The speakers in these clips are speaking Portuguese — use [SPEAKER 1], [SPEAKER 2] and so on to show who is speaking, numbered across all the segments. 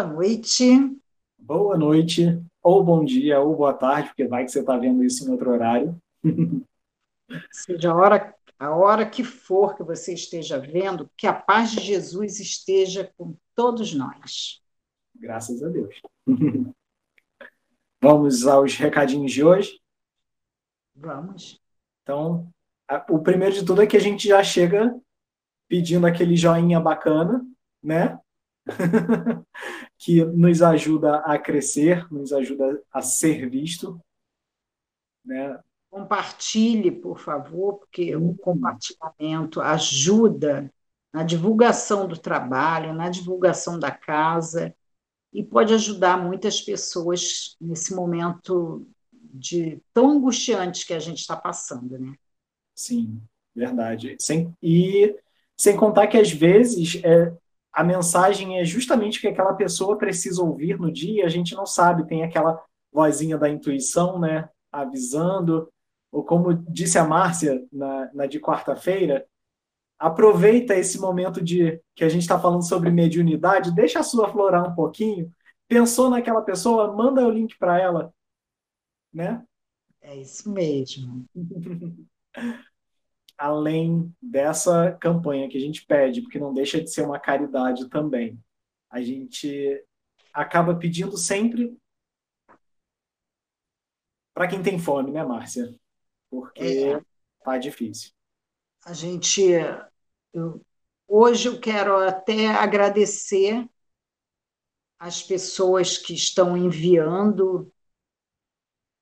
[SPEAKER 1] Boa noite.
[SPEAKER 2] Boa noite, ou bom dia, ou boa tarde, porque vai que você está vendo isso em outro horário.
[SPEAKER 1] Seja a hora, a hora que for que você esteja vendo, que a paz de Jesus esteja com todos nós.
[SPEAKER 2] Graças a Deus. Vamos aos recadinhos de hoje?
[SPEAKER 1] Vamos.
[SPEAKER 2] Então, o primeiro de tudo é que a gente já chega pedindo aquele joinha bacana, né? que nos ajuda a crescer, nos ajuda a ser visto. Né?
[SPEAKER 1] Compartilhe, por favor, porque o compartilhamento ajuda na divulgação do trabalho, na divulgação da casa, e pode ajudar muitas pessoas nesse momento de tão angustiante que a gente está passando, né?
[SPEAKER 2] Sim, verdade. Sem, e sem contar que às vezes é, a mensagem é justamente o que aquela pessoa precisa ouvir no dia, a gente não sabe, tem aquela vozinha da intuição, né, avisando, ou como disse a Márcia na, na de quarta-feira, aproveita esse momento de que a gente está falando sobre mediunidade, deixa a sua florar um pouquinho, pensou naquela pessoa, manda o link para ela, né?
[SPEAKER 1] É isso mesmo.
[SPEAKER 2] além dessa campanha que a gente pede, porque não deixa de ser uma caridade também. A gente acaba pedindo sempre para quem tem fome, né, Márcia? Porque é. tá difícil.
[SPEAKER 1] A gente eu, hoje eu quero até agradecer as pessoas que estão enviando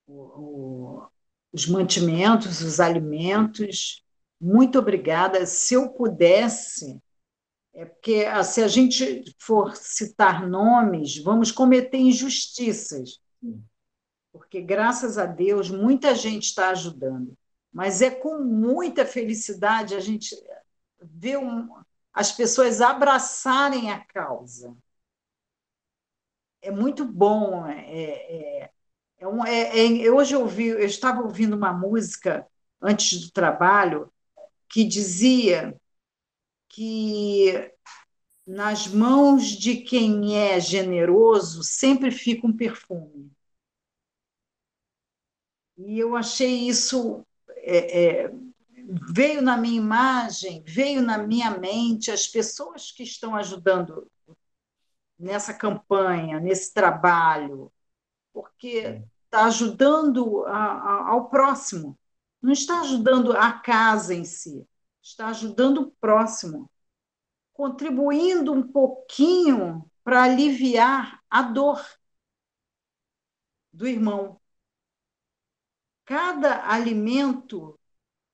[SPEAKER 1] o, o, os mantimentos, os alimentos muito obrigada. Se eu pudesse, é porque ah, se a gente for citar nomes, vamos cometer injustiças. Porque, graças a Deus, muita gente está ajudando. Mas é com muita felicidade a gente ver um, as pessoas abraçarem a causa. É muito bom. É, é, é um, é, é, hoje eu, ouvi, eu estava ouvindo uma música antes do trabalho que dizia que nas mãos de quem é generoso sempre fica um perfume. E eu achei isso. É, é, veio na minha imagem, veio na minha mente as pessoas que estão ajudando nessa campanha, nesse trabalho, porque está ajudando a, a, ao próximo não está ajudando a casa em si, está ajudando o próximo, contribuindo um pouquinho para aliviar a dor do irmão. Cada alimento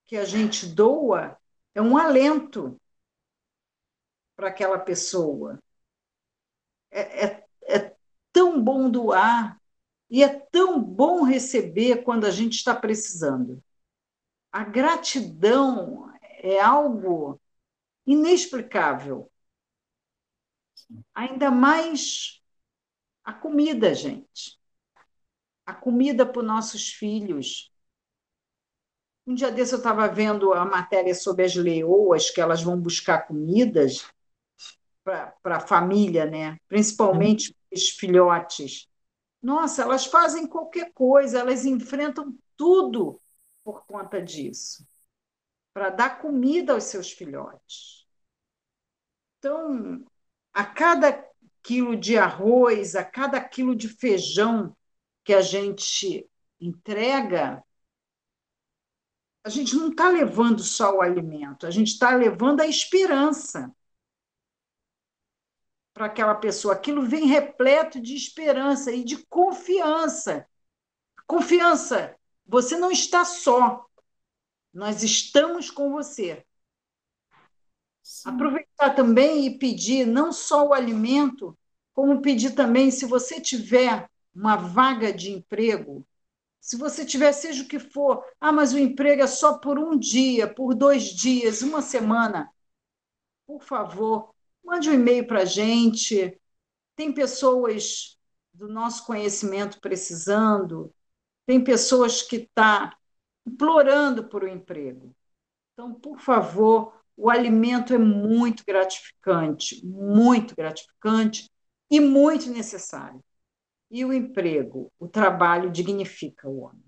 [SPEAKER 1] que a gente doa é um alento para aquela pessoa. É, é, é tão bom doar e é tão bom receber quando a gente está precisando a gratidão é algo inexplicável. Ainda mais a comida, gente. A comida para os nossos filhos. Um dia desse eu estava vendo a matéria sobre as leoas, que elas vão buscar comidas para a família, né? principalmente uhum. os filhotes. Nossa, elas fazem qualquer coisa, elas enfrentam tudo por conta disso, para dar comida aos seus filhotes. Então, a cada quilo de arroz, a cada quilo de feijão que a gente entrega, a gente não está levando só o alimento, a gente está levando a esperança para aquela pessoa. Aquilo vem repleto de esperança e de confiança. Confiança você não está só. Nós estamos com você. Sim. Aproveitar também e pedir não só o alimento, como pedir também, se você tiver uma vaga de emprego, se você tiver, seja o que for, ah, mas o emprego é só por um dia, por dois dias, uma semana, por favor, mande um e-mail para a gente. Tem pessoas do nosso conhecimento precisando, tem pessoas que estão tá implorando por um emprego. Então, por favor, o alimento é muito gratificante, muito gratificante e muito necessário. E o emprego, o trabalho dignifica o homem.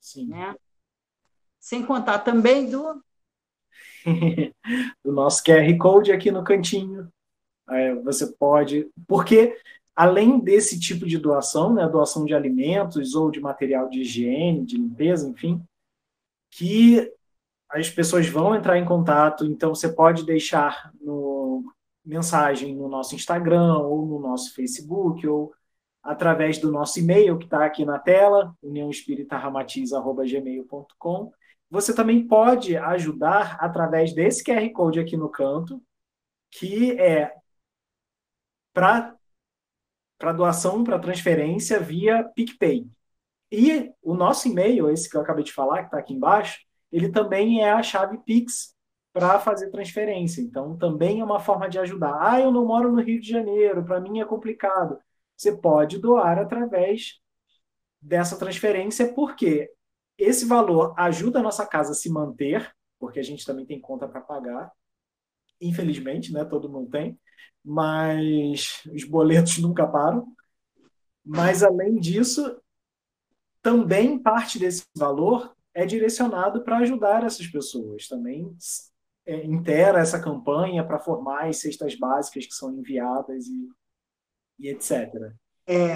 [SPEAKER 1] Sim. Né? Sem contar também do.
[SPEAKER 2] do nosso QR Code aqui no cantinho. Você pode. Porque, além desse tipo de doação, né, doação de alimentos ou de material de higiene, de limpeza, enfim, que as pessoas vão entrar em contato, então você pode deixar no, mensagem no nosso Instagram ou no nosso Facebook ou através do nosso e-mail que está aqui na tela, uniãoespíritaramatiz.gmail.com. Você também pode ajudar através desse QR Code aqui no canto, que é para doação, para transferência via PicPay. E o nosso e-mail, esse que eu acabei de falar, que está aqui embaixo, ele também é a chave Pix para fazer transferência. Então, também é uma forma de ajudar. Ah, eu não moro no Rio de Janeiro, para mim é complicado. Você pode doar através dessa transferência, porque esse valor ajuda a nossa casa a se manter, porque a gente também tem conta para pagar. Infelizmente, né? Todo mundo tem, mas os boletos nunca param. Mas além disso, também parte desse valor é direcionado para ajudar essas pessoas. Também é, intera essa campanha para formar as cestas básicas que são enviadas e, e etc.
[SPEAKER 1] É,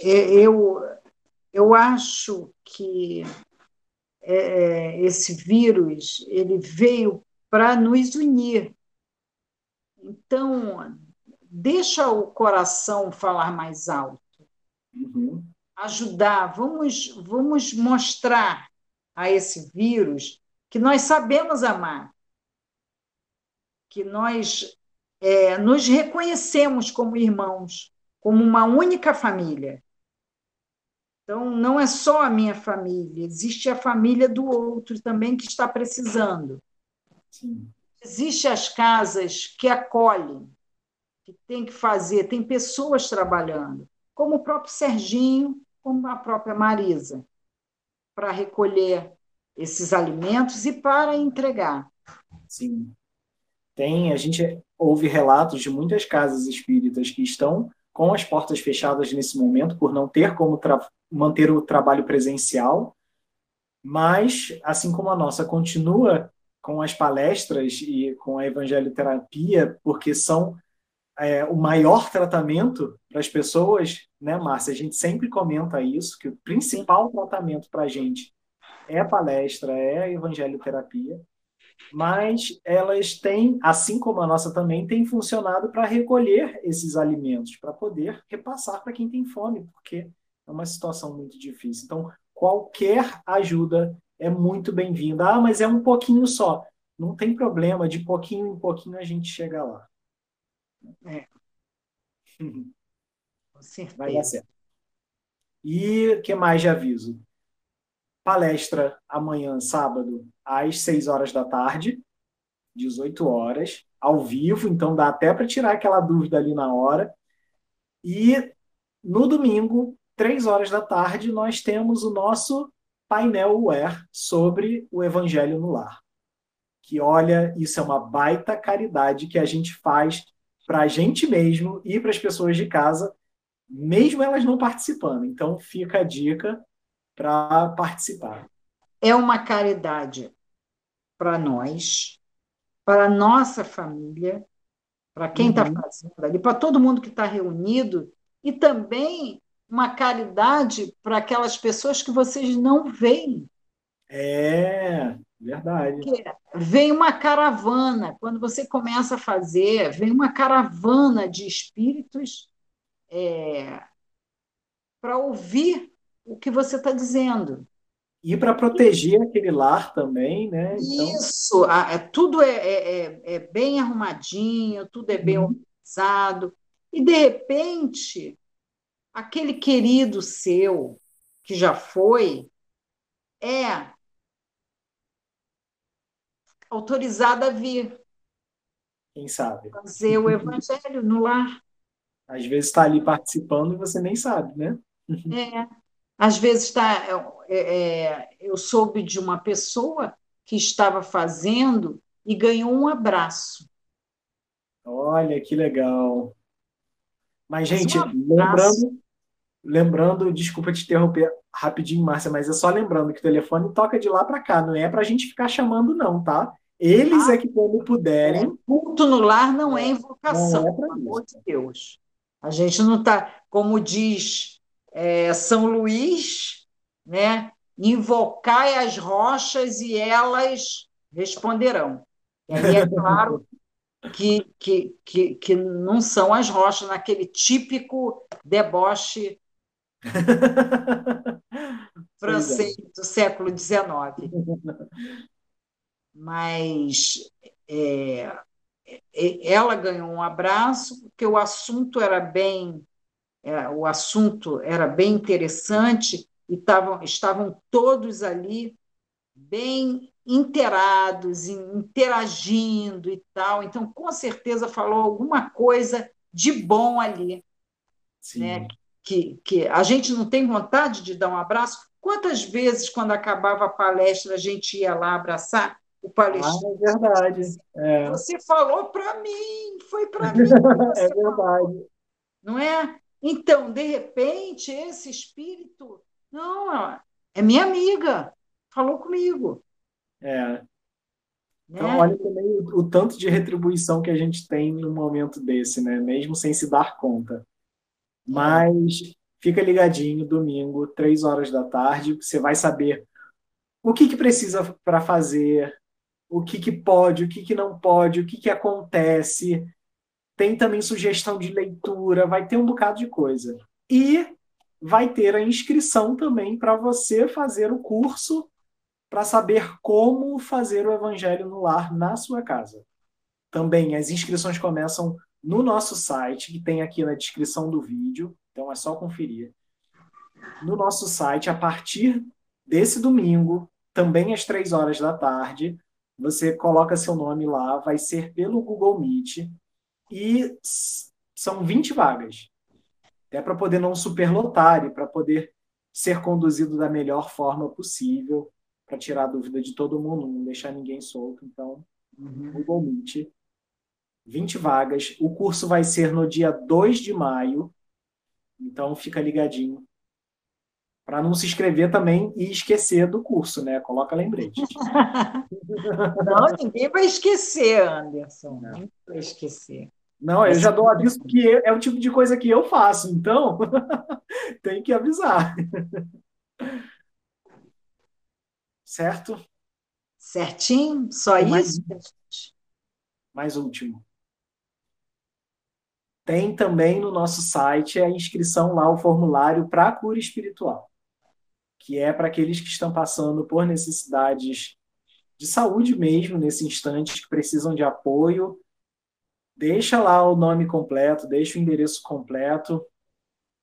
[SPEAKER 1] é, eu, eu acho que é, é esse vírus ele veio para nos unir. Então, deixa o coração falar mais alto. Uhum ajudar, vamos, vamos mostrar a esse vírus que nós sabemos amar, que nós é, nos reconhecemos como irmãos, como uma única família. Então, não é só a minha família, existe a família do outro também que está precisando. Sim. Existem as casas que acolhem, que tem que fazer, tem pessoas trabalhando, como o próprio Serginho, como a própria Marisa, para recolher esses alimentos e para entregar.
[SPEAKER 2] Sim. Tem, a gente ouve relatos de muitas casas espíritas que estão com as portas fechadas nesse momento por não ter como manter o trabalho presencial, mas assim como a nossa continua com as palestras e com a evangelioterapia, porque são é, o maior tratamento para as pessoas, né, Márcia? A gente sempre comenta isso, que o principal tratamento para a gente é palestra, é evangelioterapia, mas elas têm, assim como a nossa também, tem funcionado para recolher esses alimentos, para poder repassar para quem tem fome, porque é uma situação muito difícil. Então, qualquer ajuda é muito bem-vinda. Ah, mas é um pouquinho só. Não tem problema, de pouquinho em pouquinho a gente chega lá. É. Com certeza. Vai dar certo. E o que mais de aviso? Palestra amanhã, sábado, às 6 horas da tarde, 18 horas, ao vivo, então dá até para tirar aquela dúvida ali na hora. E no domingo, 3 horas da tarde, nós temos o nosso painel UER sobre o Evangelho no Lar. Que olha, isso é uma baita caridade que a gente faz para a gente mesmo e para as pessoas de casa, mesmo elas não participando. Então, fica a dica para participar.
[SPEAKER 1] É uma caridade para nós, para a nossa família, para quem está uhum. fazendo ali, para todo mundo que está reunido, e também uma caridade para aquelas pessoas que vocês não veem.
[SPEAKER 2] É, Verdade. Porque
[SPEAKER 1] vem uma caravana, quando você começa a fazer, vem uma caravana de espíritos é, para ouvir o que você está dizendo.
[SPEAKER 2] E para proteger aquele lar também, né?
[SPEAKER 1] Então... Isso, é, tudo é, é, é, é, bem arrumadinho, tudo é bem uhum. organizado. E, de repente, aquele querido seu, que já foi, é autorizada a vir.
[SPEAKER 2] Quem sabe?
[SPEAKER 1] Fazer o evangelho no lar.
[SPEAKER 2] Às vezes está ali participando e você nem sabe, né?
[SPEAKER 1] É. Às vezes está. É, é, eu soube de uma pessoa que estava fazendo e ganhou um abraço.
[SPEAKER 2] Olha que legal. Mas, gente, lembrando, lembrando, desculpa te interromper rapidinho, Márcia, mas é só lembrando que o telefone toca de lá para cá, não é para a gente ficar chamando, não, tá? Eles ah, é que, quando puderem. É,
[SPEAKER 1] culto no lar não é invocação, não é pelo amor de Deus. A gente não está, como diz é, São Luís, né? Invocai as rochas e elas responderão. E aí é claro que, que, que, que não são as rochas, naquele típico deboche francês do século XIX. Mas é, é, ela ganhou um abraço, porque o assunto era bem é, o assunto era bem interessante e tavam, estavam todos ali bem inteirados, interagindo e tal. Então, com certeza falou alguma coisa de bom ali. Sim. Né? Que, que a gente não tem vontade de dar um abraço. Quantas vezes, quando acabava a palestra, a gente ia lá abraçar o palestrante? Ah,
[SPEAKER 2] é verdade.
[SPEAKER 1] É. Você falou para mim, foi para mim.
[SPEAKER 2] é verdade. Falou.
[SPEAKER 1] Não é? Então, de repente, esse espírito, não, é minha amiga, falou comigo.
[SPEAKER 2] É. Né? Então, olha também o, o, tanto de retribuição que a gente tem no momento desse, né? Mesmo sem se dar conta. Mas fica ligadinho, domingo, três horas da tarde, você vai saber o que, que precisa para fazer, o que, que pode, o que, que não pode, o que, que acontece. Tem também sugestão de leitura, vai ter um bocado de coisa. E vai ter a inscrição também para você fazer o curso para saber como fazer o evangelho no lar na sua casa. Também as inscrições começam no nosso site, que tem aqui na descrição do vídeo, então é só conferir. No nosso site, a partir desse domingo, também às três horas da tarde, você coloca seu nome lá, vai ser pelo Google Meet, e são 20 vagas. Até para poder não superlotar e para poder ser conduzido da melhor forma possível para tirar a dúvida de todo mundo, não deixar ninguém solto. Então, uhum. Google Meet, 20 vagas. O curso vai ser no dia 2 de maio, então fica ligadinho. Para não se inscrever também e esquecer do curso, né? Coloca lembrete.
[SPEAKER 1] não, ninguém vai esquecer, Anderson. Não. Ninguém vai esquecer.
[SPEAKER 2] Não, eu já dou aviso porque é o tipo de coisa que eu faço, então tem que avisar certo?
[SPEAKER 1] Certinho? Só mais, isso?
[SPEAKER 2] Mais último. Tem também no nosso site a inscrição lá, o formulário para a cura espiritual, que é para aqueles que estão passando por necessidades de saúde mesmo nesse instante, que precisam de apoio. Deixa lá o nome completo, deixa o endereço completo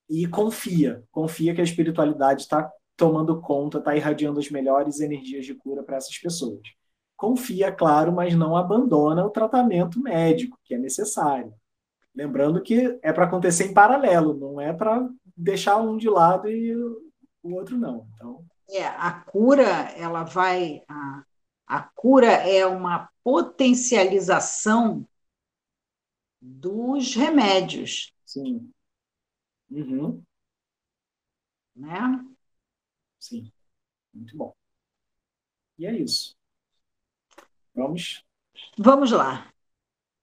[SPEAKER 2] e confia. Confia que a espiritualidade está tomando conta, está irradiando as melhores energias de cura para essas pessoas. Confia, claro, mas não abandona o tratamento médico, que é necessário. Lembrando que é para acontecer em paralelo, não é para deixar um de lado e o outro não. Então,
[SPEAKER 1] é, a cura, ela vai. A, a cura é uma potencialização dos remédios.
[SPEAKER 2] Sim. Uhum.
[SPEAKER 1] Né?
[SPEAKER 2] Sim. Muito bom. E é isso. Vamos?
[SPEAKER 1] Vamos lá.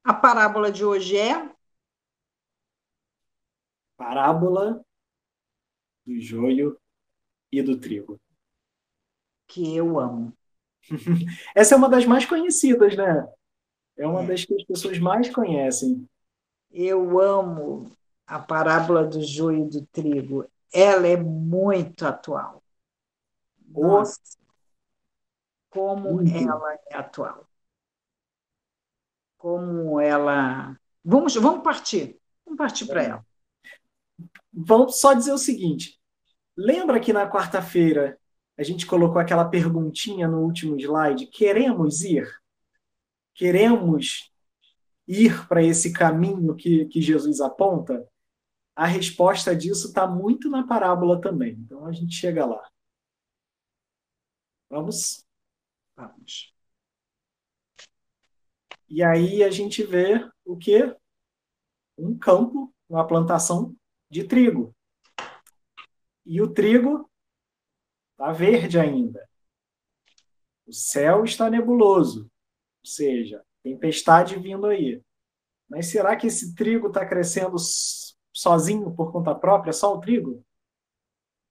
[SPEAKER 1] A parábola de hoje é?
[SPEAKER 2] Parábola do joio e do trigo.
[SPEAKER 1] Que eu amo.
[SPEAKER 2] Essa é uma das mais conhecidas, né? É uma é. das que as pessoas mais conhecem.
[SPEAKER 1] Eu amo a parábola do joio e do trigo. Ela é muito atual. Nossa, como Muito. ela é atual. Como ela. Vamos, vamos partir. Vamos partir para ela.
[SPEAKER 2] Vamos só dizer o seguinte: lembra que na quarta-feira a gente colocou aquela perguntinha no último slide? Queremos ir? Queremos ir para esse caminho que, que Jesus aponta? A resposta disso está muito na parábola também. Então a gente chega lá. Vamos?
[SPEAKER 1] Vamos.
[SPEAKER 2] E aí a gente vê o quê? Um campo uma plantação de trigo. E o trigo está verde ainda. O céu está nebuloso, ou seja, tempestade vindo aí. Mas será que esse trigo está crescendo sozinho por conta própria, só o trigo?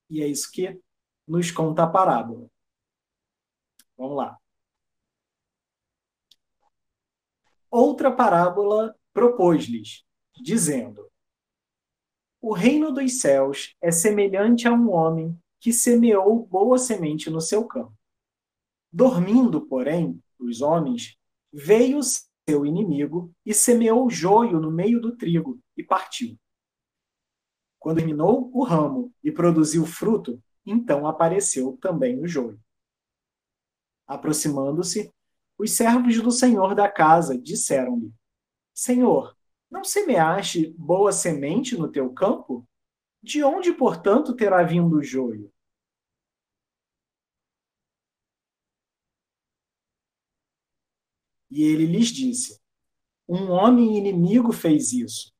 [SPEAKER 2] E é isso que nos conta a parábola. Vamos lá. Outra parábola propôs-lhes, dizendo: O reino dos céus é semelhante a um homem que semeou boa semente no seu campo. Dormindo, porém, os homens, veio seu inimigo e semeou joio no meio do trigo e partiu. Quando terminou o ramo e produziu fruto, então apareceu também o joio. Aproximando-se, os servos do senhor da casa disseram-lhe: Senhor, não semeaste boa semente no teu campo? De onde, portanto, terá vindo o joio? E ele lhes disse: Um homem inimigo fez isso.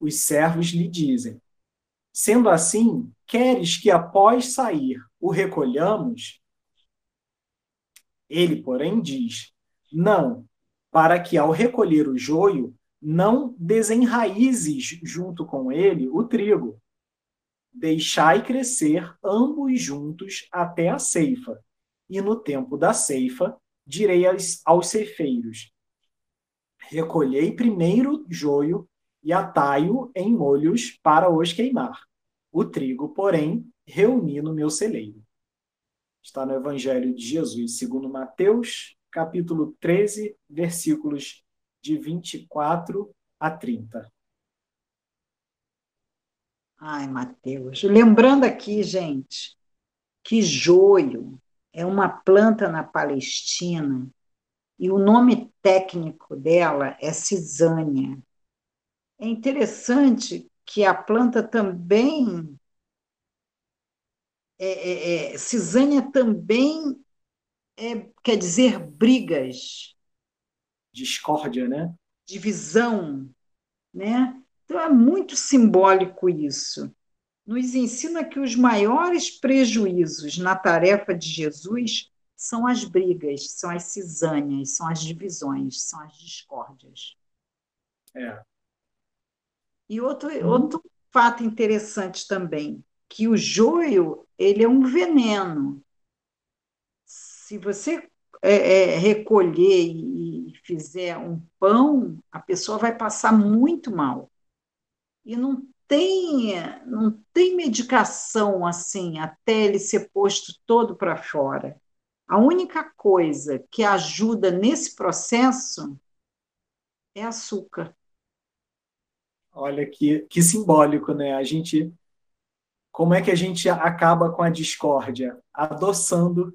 [SPEAKER 2] Os servos lhe dizem: Sendo assim, queres que após sair o recolhamos? Ele, porém, diz: Não, para que ao recolher o joio, não desenraizes junto com ele o trigo. Deixai crescer ambos juntos até a ceifa, e no tempo da ceifa direi aos ceifeiros: Recolhei primeiro joio e atai-o em molhos para os queimar. O trigo, porém, reuni no meu celeiro. Está no Evangelho de Jesus, segundo Mateus, capítulo 13, versículos de 24 a 30.
[SPEAKER 1] Ai, Mateus. Lembrando aqui, gente, que joio é uma planta na Palestina e o nome técnico dela é cisânia. É interessante que a planta também. É, é, é, cisânia também é, quer dizer brigas.
[SPEAKER 2] Discórdia, né?
[SPEAKER 1] Divisão, né? Então é muito simbólico isso nos ensina que os maiores prejuízos na tarefa de Jesus são as brigas, são as cisânias, são as divisões, são as discórdias.
[SPEAKER 2] É.
[SPEAKER 1] E outro, hum. outro fato interessante também, que o joio ele é um veneno. Se você é, é, recolher e fizer um pão, a pessoa vai passar muito mal. E não tem, não tem medicação assim até ele ser posto todo para fora. A única coisa que ajuda nesse processo é açúcar.
[SPEAKER 2] Olha que, que simbólico, né? A gente. Como é que a gente acaba com a discórdia? Adoçando.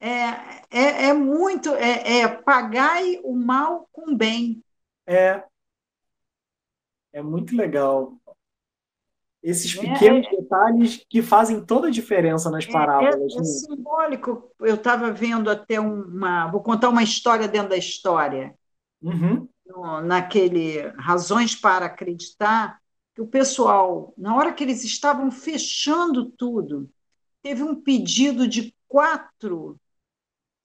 [SPEAKER 1] É, é, é muito. É, é pagar o mal com bem.
[SPEAKER 2] É. É muito legal esses é, pequenos é, detalhes que fazem toda a diferença nas é, parábolas.
[SPEAKER 1] É, é, simbólico. Eu estava vendo até uma. Vou contar uma história dentro da história.
[SPEAKER 2] Uhum.
[SPEAKER 1] No, naquele Razões para Acreditar, que o pessoal, na hora que eles estavam fechando tudo, teve um pedido de quatro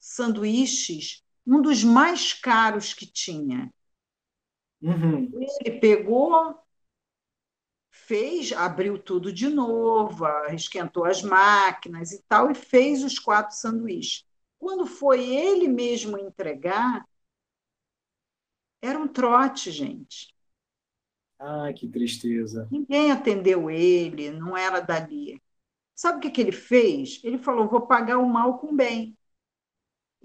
[SPEAKER 1] sanduíches, um dos mais caros que tinha.
[SPEAKER 2] Uhum.
[SPEAKER 1] Ele pegou, fez, abriu tudo de novo, esquentou as máquinas e tal, e fez os quatro sanduíches. Quando foi ele mesmo entregar, era um trote, gente.
[SPEAKER 2] Ah, que tristeza.
[SPEAKER 1] Ninguém atendeu ele, não era dali. Sabe o que, que ele fez? Ele falou: vou pagar o mal com bem.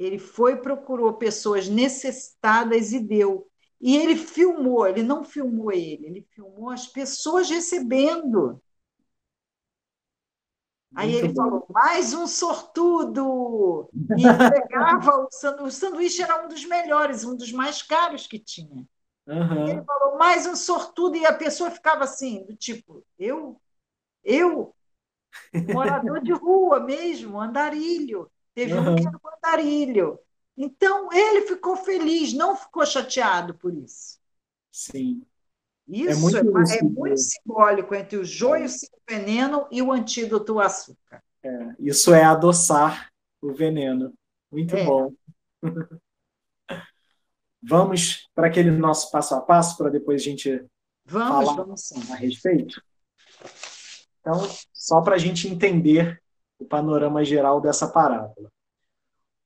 [SPEAKER 1] Ele foi, procurou pessoas necessitadas e deu. E ele filmou, ele não filmou ele, ele filmou as pessoas recebendo. Aí Muito ele bom. falou, mais um sortudo! E entregava o sanduíche. O sanduíche era um dos melhores, um dos mais caros que tinha.
[SPEAKER 2] Uhum.
[SPEAKER 1] Ele falou, mais um sortudo, e a pessoa ficava assim, do tipo, eu? Eu? Morador de rua mesmo, andarilho. Teve uhum. um que era um andarilho. Então, ele ficou feliz, não ficou chateado por isso.
[SPEAKER 2] Sim.
[SPEAKER 1] Isso é muito, é, é muito simbólico entre o joio sem o veneno e o antídoto ao açúcar.
[SPEAKER 2] É, isso é adoçar o veneno. Muito é. bom. vamos para aquele nosso passo a passo para depois a gente
[SPEAKER 1] vamos, falar vamos
[SPEAKER 2] a respeito? Então, só para a gente entender o panorama geral dessa parábola.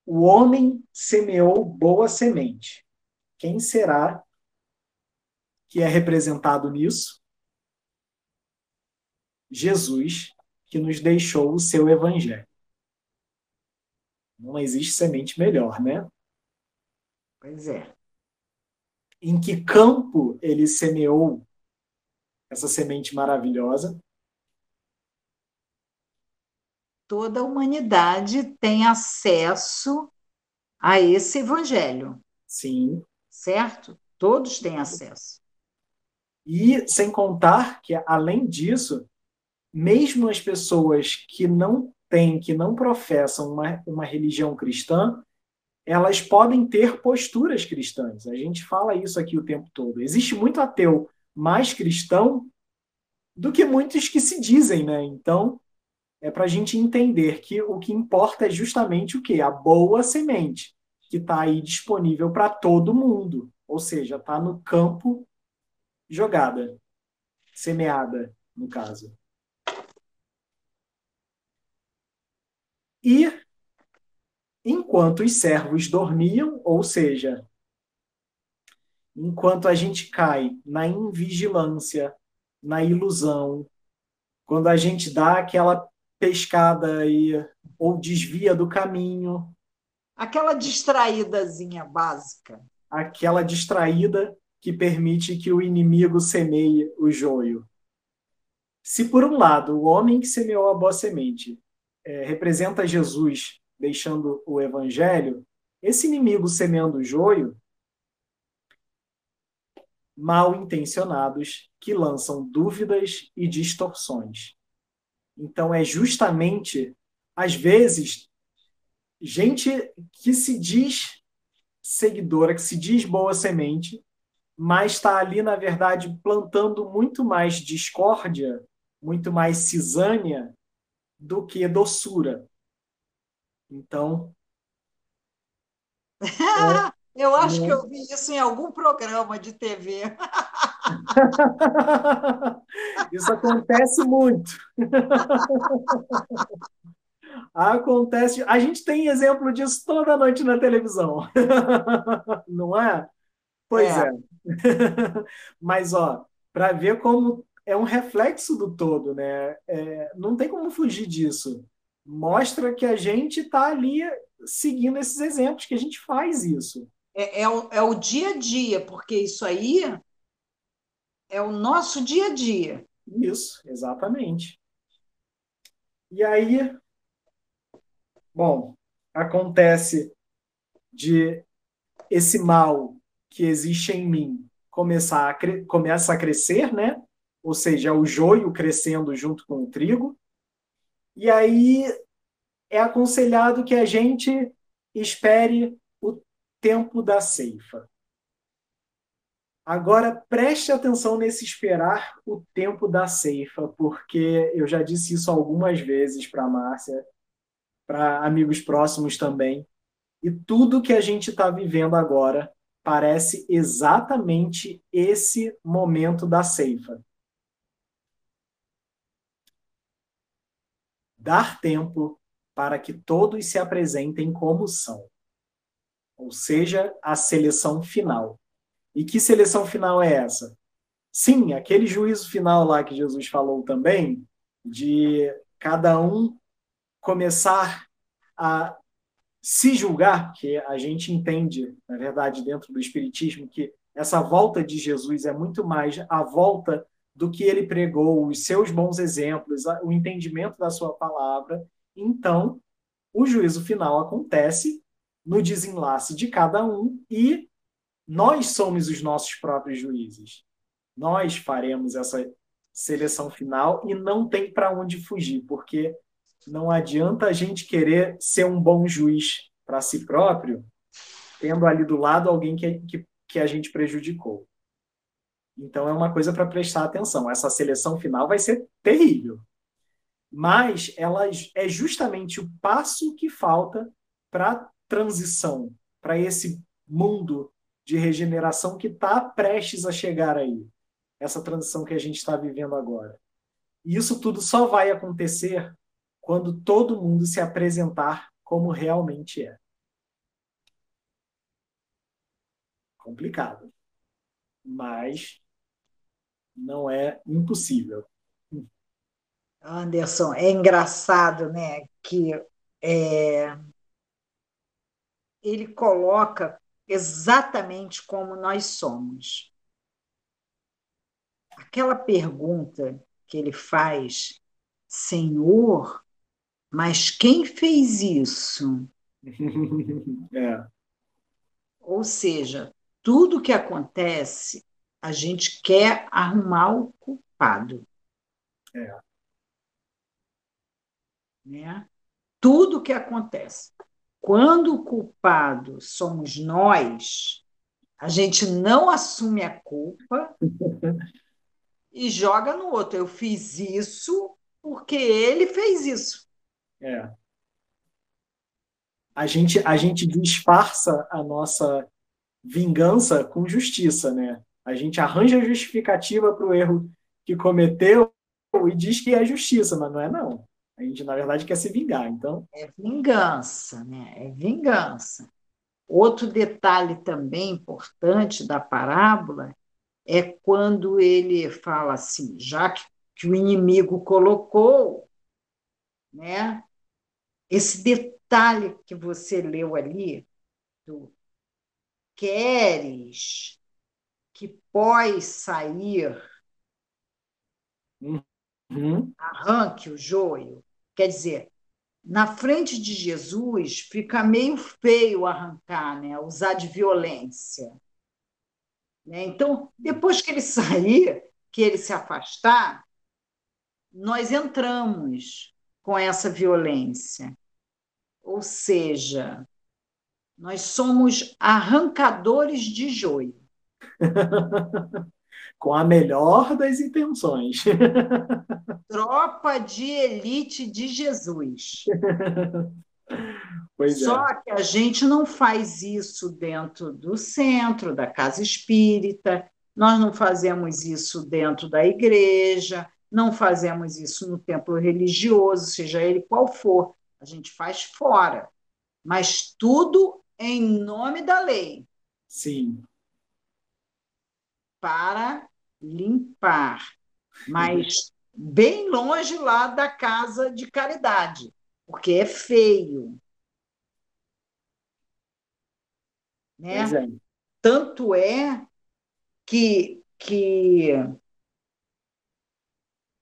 [SPEAKER 2] O homem semeou boa semente. Quem será que é representado nisso? Jesus, que nos deixou o seu evangelho. Não existe semente melhor, né?
[SPEAKER 1] Pois é.
[SPEAKER 2] Em que campo ele semeou essa semente maravilhosa?
[SPEAKER 1] Toda a humanidade tem acesso a esse evangelho.
[SPEAKER 2] Sim.
[SPEAKER 1] Certo? Todos têm acesso.
[SPEAKER 2] E sem contar que, além disso, mesmo as pessoas que não têm, que não professam uma, uma religião cristã, elas podem ter posturas cristãs. A gente fala isso aqui o tempo todo. Existe muito ateu mais cristão do que muitos que se dizem, né? Então, é para a gente entender que o que importa é justamente o que? A boa semente, que está aí disponível para todo mundo. Ou seja, está no campo jogada, semeada, no caso. E enquanto os servos dormiam, ou seja, enquanto a gente cai na invigilância, na ilusão, quando a gente dá aquela pescada aí, ou desvia do caminho.
[SPEAKER 1] Aquela distraídazinha básica.
[SPEAKER 2] Aquela distraída que permite que o inimigo semeie o joio. Se, por um lado, o homem que semeou a boa semente é, representa Jesus deixando o evangelho, esse inimigo semeando o joio, mal intencionados que lançam dúvidas e distorções. Então, é justamente, às vezes, gente que se diz seguidora, que se diz boa semente, mas está ali, na verdade, plantando muito mais discórdia, muito mais cisânia do que doçura. Então.
[SPEAKER 1] É, eu acho que eu vi isso em algum programa de TV.
[SPEAKER 2] Isso acontece muito. Acontece. A gente tem exemplo disso toda noite na televisão. Não é? Pois é. é. Mas, ó, para ver como é um reflexo do todo, né? É, não tem como fugir disso. Mostra que a gente está ali seguindo esses exemplos, que a gente faz isso.
[SPEAKER 1] É, é, o, é o dia a dia, porque isso aí é o nosso dia a dia.
[SPEAKER 2] Isso, exatamente. E aí, bom, acontece de esse mal que existe em mim começar a começa a crescer, né? Ou seja, o joio crescendo junto com o trigo. E aí é aconselhado que a gente espere o tempo da ceifa. Agora, preste atenção nesse esperar o tempo da ceifa, porque eu já disse isso algumas vezes para a Márcia, para amigos próximos também, e tudo que a gente está vivendo agora parece exatamente esse momento da ceifa. Dar tempo para que todos se apresentem como são, ou seja, a seleção final. E que seleção final é essa? Sim, aquele juízo final lá que Jesus falou também, de cada um começar a se julgar, que a gente entende, na verdade, dentro do Espiritismo, que essa volta de Jesus é muito mais a volta do que ele pregou, os seus bons exemplos, o entendimento da sua palavra. Então, o juízo final acontece no desenlace de cada um e nós somos os nossos próprios juízes. Nós faremos essa seleção final e não tem para onde fugir, porque não adianta a gente querer ser um bom juiz para si próprio, tendo ali do lado alguém que, que, que a gente prejudicou. Então é uma coisa para prestar atenção. Essa seleção final vai ser terrível. Mas ela é justamente o passo que falta para a transição, para esse mundo de regeneração que está prestes a chegar aí. Essa transição que a gente está vivendo agora. E isso tudo só vai acontecer quando todo mundo se apresentar como realmente é. Complicado. Mas não é impossível.
[SPEAKER 1] Anderson, é engraçado, né, que é, ele coloca exatamente como nós somos. Aquela pergunta que ele faz, Senhor, mas quem fez isso?
[SPEAKER 2] é.
[SPEAKER 1] Ou seja, tudo que acontece, a gente quer arrumar o culpado.
[SPEAKER 2] É.
[SPEAKER 1] Né? Tudo que acontece. Quando o culpado somos nós, a gente não assume a culpa e joga no outro. Eu fiz isso porque ele fez isso.
[SPEAKER 2] É. A gente, a gente disfarça a nossa vingança com justiça, né? A gente arranja justificativa para o erro que cometeu e diz que é justiça, mas não é não. A gente, na verdade, quer se vingar, então...
[SPEAKER 1] É vingança, né? É vingança. Outro detalhe também importante da parábola é quando ele fala assim, já que, que o inimigo colocou, né? Esse detalhe que você leu ali, do queres que pós sair,
[SPEAKER 2] uhum.
[SPEAKER 1] arranque o joio. Quer dizer, na frente de Jesus fica meio feio arrancar, né? usar de violência. Né? Então, depois que ele sair, que ele se afastar, nós entramos com essa violência. Ou seja, nós somos arrancadores de joio.
[SPEAKER 2] Com a melhor das intenções.
[SPEAKER 1] Tropa de elite de Jesus.
[SPEAKER 2] Pois
[SPEAKER 1] Só
[SPEAKER 2] é.
[SPEAKER 1] que a gente não faz isso dentro do centro, da casa espírita, nós não fazemos isso dentro da igreja, não fazemos isso no templo religioso, seja ele qual for. A gente faz fora. Mas tudo em nome da lei.
[SPEAKER 2] Sim.
[SPEAKER 1] Para limpar. Mas bem longe lá da casa de caridade, porque é feio. Né?
[SPEAKER 2] É.
[SPEAKER 1] Tanto é que, que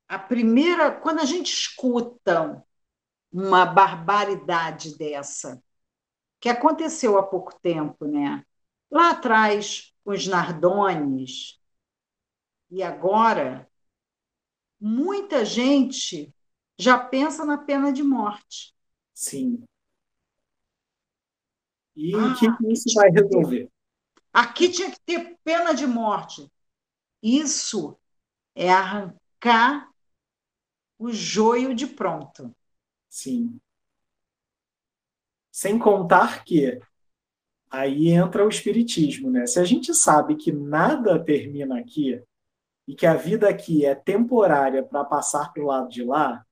[SPEAKER 1] a primeira, quando a gente escuta uma barbaridade dessa, que aconteceu há pouco tempo, né? Lá atrás, os Nardones, e agora, muita gente já pensa na pena de morte.
[SPEAKER 2] Sim. E ah, o que isso vai resolver?
[SPEAKER 1] Aqui tinha que ter pena de morte. Isso é arrancar o joio de pronto.
[SPEAKER 2] Sim. Sem contar que aí entra o espiritismo, né? Se a gente sabe que nada termina aqui e que a vida aqui é temporária para passar para o lado de lá,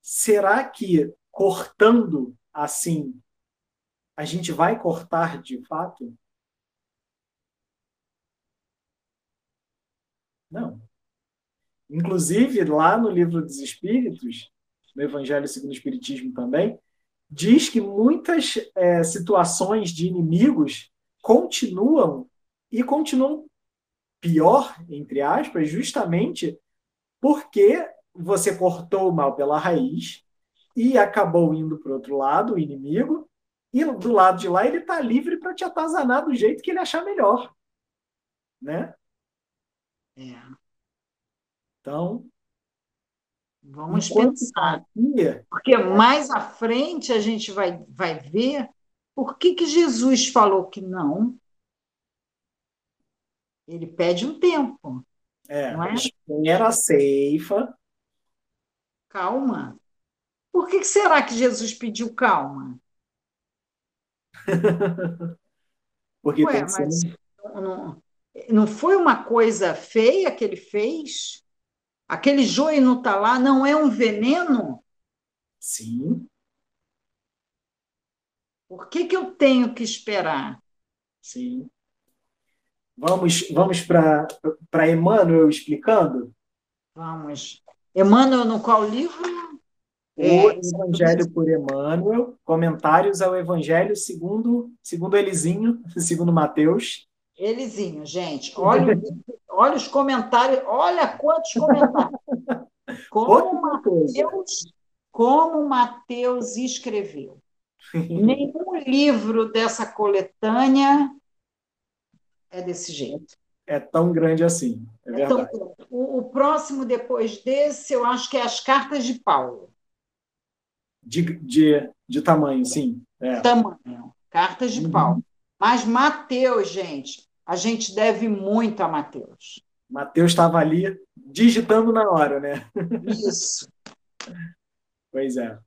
[SPEAKER 2] será que cortando assim a gente vai cortar de fato? Não. Inclusive, lá no livro dos Espíritos, no Evangelho segundo o Espiritismo também, diz que muitas é, situações de inimigos continuam e continuam pior, entre aspas, justamente porque você cortou o mal pela raiz e acabou indo para o outro lado, o inimigo, e do lado de lá ele está livre para te atazanar do jeito que ele achar melhor. Né?
[SPEAKER 1] É.
[SPEAKER 2] Então,
[SPEAKER 1] Vamos pensar. Aqui, porque mais à frente a gente vai, vai ver por que, que Jesus falou que não. Ele pede um tempo.
[SPEAKER 2] É, não é? espera a ceifa.
[SPEAKER 1] Calma. Por que será que Jesus pediu calma?
[SPEAKER 2] Porque Ué, mas
[SPEAKER 1] não, não foi uma coisa feia que ele fez? Aquele joio não está lá, não é um veneno?
[SPEAKER 2] Sim.
[SPEAKER 1] Por que, que eu tenho que esperar?
[SPEAKER 2] Sim. Vamos, vamos para Emmanuel explicando?
[SPEAKER 1] Vamos. Emmanuel, no qual livro?
[SPEAKER 2] O é, Evangelho por Emmanuel, comentários ao Evangelho segundo, segundo Elizinho, segundo Mateus.
[SPEAKER 1] Elizinho, gente, olha, olha os comentários, olha quantos comentários. Como Mateus, como Mateus escreveu. Nenhum livro dessa coletânea é desse jeito.
[SPEAKER 2] É tão grande assim, é, é verdade. Tão...
[SPEAKER 1] O, o, próximo depois desse, eu acho que é as cartas de Paulo.
[SPEAKER 2] De, de, de tamanho, sim.
[SPEAKER 1] É. Tamanho, cartas de uhum. Paulo. Mas Mateus, gente, a gente deve muito a Mateus.
[SPEAKER 2] Mateus estava ali digitando na hora, né?
[SPEAKER 1] Isso.
[SPEAKER 2] pois é.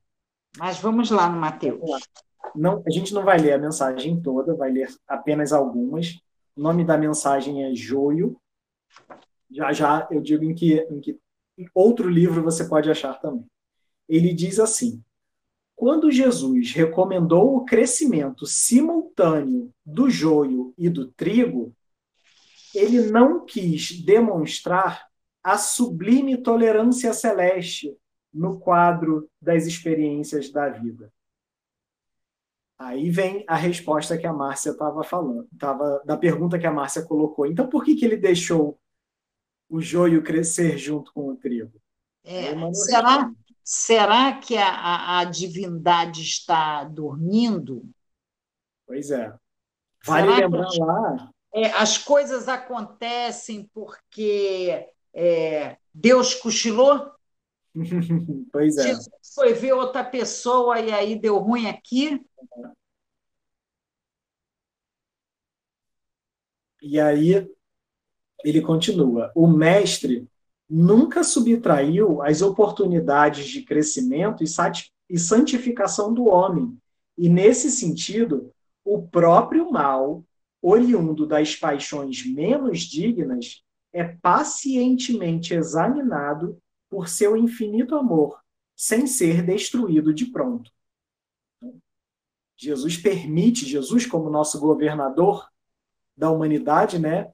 [SPEAKER 1] Mas vamos lá no Mateus.
[SPEAKER 2] Não, a gente não vai ler a mensagem toda, vai ler apenas algumas. O nome da mensagem é Joio. Já já eu digo em que, em que outro livro você pode achar também. Ele diz assim: quando Jesus recomendou o crescimento simultâneo do joio e do trigo, ele não quis demonstrar a sublime tolerância celeste no quadro das experiências da vida. Aí vem a resposta que a Márcia estava falando, tava, da pergunta que a Márcia colocou. Então, por que, que ele deixou o joio crescer junto com o trigo?
[SPEAKER 1] É, será, será que a, a, a, divindade está dormindo?
[SPEAKER 2] Pois é. Vale será lembrar as, lá.
[SPEAKER 1] É, as coisas acontecem porque é, Deus cochilou?
[SPEAKER 2] pois é.
[SPEAKER 1] Jesus foi ver outra pessoa e aí deu ruim aqui.
[SPEAKER 2] E aí ele continua: o mestre nunca subtraiu as oportunidades de crescimento e santificação do homem. E, nesse sentido, o próprio mal, oriundo das paixões menos dignas, é pacientemente examinado por seu infinito amor, sem ser destruído de pronto. Jesus permite, Jesus como nosso governador da humanidade, né?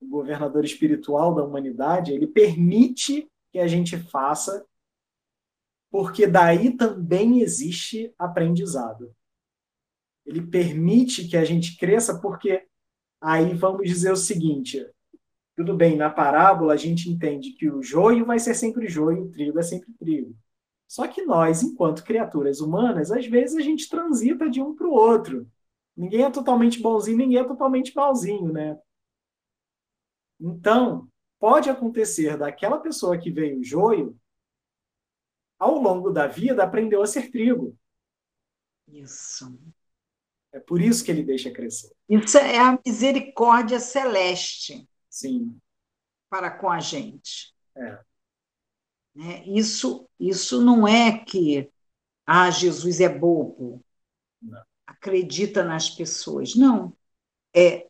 [SPEAKER 2] O governador espiritual da humanidade, ele permite que a gente faça, porque daí também existe aprendizado. Ele permite que a gente cresça, porque aí vamos dizer o seguinte: tudo bem, na parábola a gente entende que o joio vai ser sempre joio, o trigo é sempre trigo. Só que nós, enquanto criaturas humanas, às vezes a gente transita de um para o outro. Ninguém é totalmente bonzinho, ninguém é totalmente malzinho, né? Então, pode acontecer daquela pessoa que veio joio, ao longo da vida, aprendeu a ser trigo.
[SPEAKER 1] Isso.
[SPEAKER 2] É por isso que ele deixa crescer.
[SPEAKER 1] Isso é a misericórdia celeste.
[SPEAKER 2] Sim.
[SPEAKER 1] Para com a gente.
[SPEAKER 2] É.
[SPEAKER 1] Né? Isso, isso não é que ah, Jesus é bobo,
[SPEAKER 2] não.
[SPEAKER 1] acredita nas pessoas. Não. É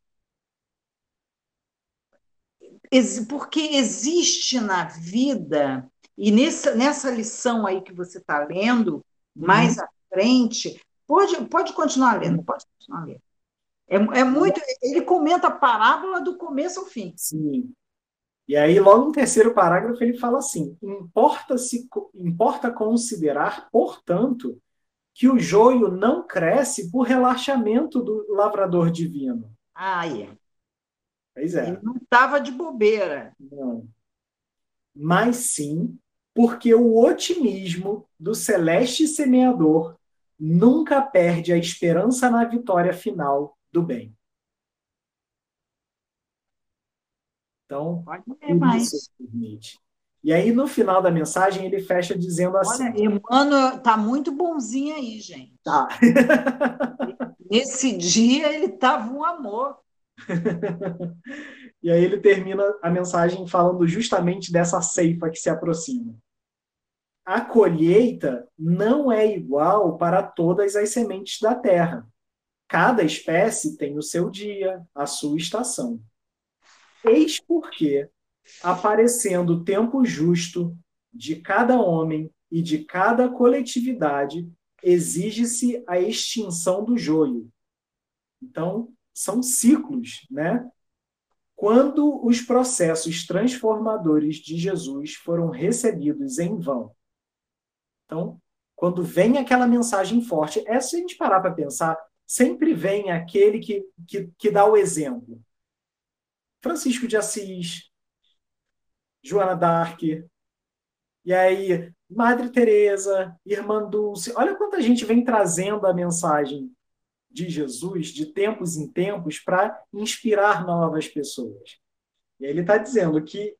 [SPEAKER 1] porque existe na vida, e nessa, nessa lição aí que você está lendo, uhum. mais à frente, pode, pode continuar lendo, pode continuar lendo. É, é muito. Ele comenta a parábola do começo ao fim.
[SPEAKER 2] Sim. E aí, logo no terceiro parágrafo, ele fala assim: importa, -se, importa considerar, portanto, que o joio não cresce por relaxamento do lavrador divino.
[SPEAKER 1] Ah, é.
[SPEAKER 2] Pois é.
[SPEAKER 1] Ele não estava de bobeira.
[SPEAKER 2] Não. Mas sim porque o otimismo do celeste semeador nunca perde a esperança na vitória final do bem. Então,
[SPEAKER 1] isso
[SPEAKER 2] permite. E aí, no final da mensagem, ele fecha dizendo assim.
[SPEAKER 1] Olha, Emmanuel tá muito bonzinho aí, gente.
[SPEAKER 2] Tá.
[SPEAKER 1] Nesse dia, ele estava um amor.
[SPEAKER 2] e aí ele termina a mensagem falando justamente dessa ceifa que se aproxima. A colheita não é igual para todas as sementes da terra. Cada espécie tem o seu dia, a sua estação. Eis porque, aparecendo o tempo justo de cada homem e de cada coletividade, exige-se a extinção do joio. Então, são ciclos, né? Quando os processos transformadores de Jesus foram recebidos em vão. Então, quando vem aquela mensagem forte, é se a gente parar para pensar, sempre vem aquele que, que, que dá o exemplo. Francisco de Assis, Joana d'Arc, e aí Madre Teresa, Irmã Dulce. Olha quanta gente vem trazendo a mensagem de Jesus de tempos em tempos para inspirar novas pessoas. E aí ele está dizendo que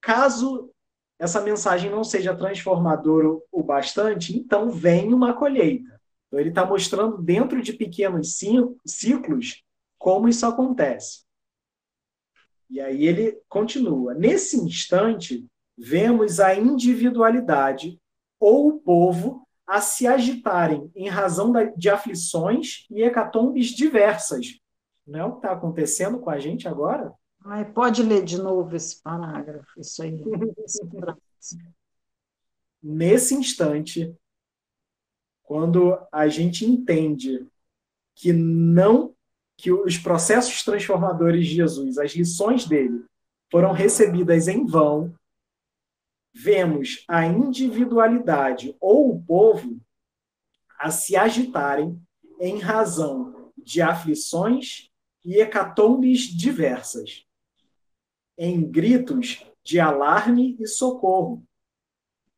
[SPEAKER 2] caso essa mensagem não seja transformadora o bastante, então vem uma colheita. Então ele está mostrando dentro de pequenos ciclos como isso acontece. E aí ele continua. Nesse instante, vemos a individualidade ou o povo a se agitarem em razão de aflições e hecatombes diversas. Não é o que está acontecendo com a gente agora?
[SPEAKER 1] Ai, pode ler de novo esse parágrafo, isso aí.
[SPEAKER 2] Nesse instante, quando a gente entende que não que os processos transformadores de Jesus, as lições dele, foram recebidas em vão, vemos a individualidade ou o povo a se agitarem em razão de aflições e hecatombes diversas, em gritos de alarme e socorro,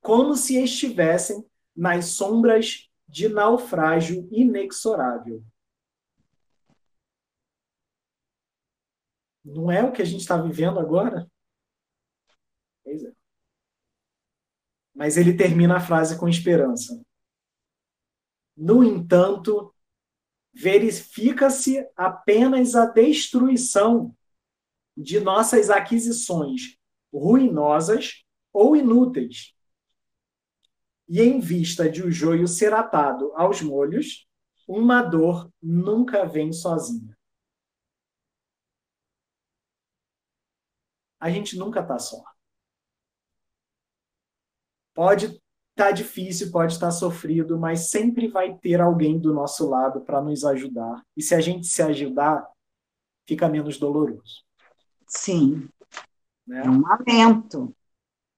[SPEAKER 2] como se estivessem nas sombras de naufrágio inexorável. Não é o que a gente está vivendo agora? Pois é. Mas ele termina a frase com esperança. No entanto, verifica-se apenas a destruição de nossas aquisições ruinosas ou inúteis. E em vista de o joio ser atado aos molhos, uma dor nunca vem sozinha. a gente nunca está só. Pode estar tá difícil, pode estar tá sofrido, mas sempre vai ter alguém do nosso lado para nos ajudar. E se a gente se ajudar, fica menos doloroso.
[SPEAKER 1] Sim. Né? É um alento,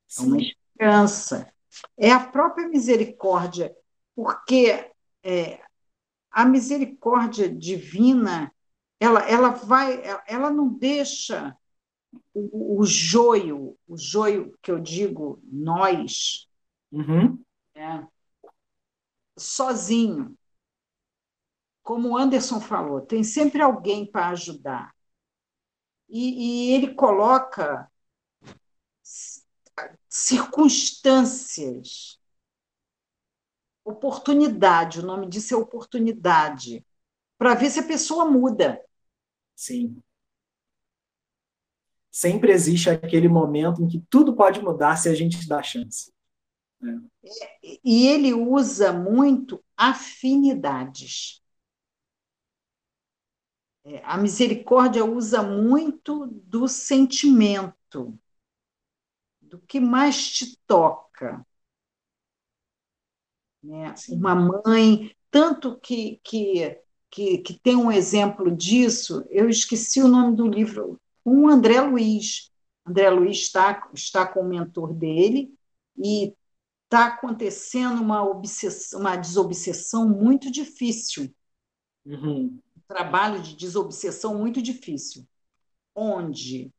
[SPEAKER 1] Sim. é uma esperança. É a própria misericórdia, porque é, a misericórdia divina, ela, ela vai, ela não deixa o, o joio, o joio que eu digo nós,
[SPEAKER 2] uhum.
[SPEAKER 1] né, sozinho. Como o Anderson falou, tem sempre alguém para ajudar. E, e ele coloca circunstâncias, oportunidade, o nome disso é oportunidade, para ver se a pessoa muda.
[SPEAKER 2] Sim sempre existe aquele momento em que tudo pode mudar se a gente dá chance.
[SPEAKER 1] Né? E ele usa muito afinidades. É, a misericórdia usa muito do sentimento, do que mais te toca. Né? Uma mãe, tanto que, que, que, que tem um exemplo disso, eu esqueci o nome do livro, com o André Luiz. André Luiz está, está com o mentor dele e está acontecendo uma, obsessão, uma desobsessão muito difícil.
[SPEAKER 2] Uhum.
[SPEAKER 1] Um trabalho de desobsessão muito difícil, onde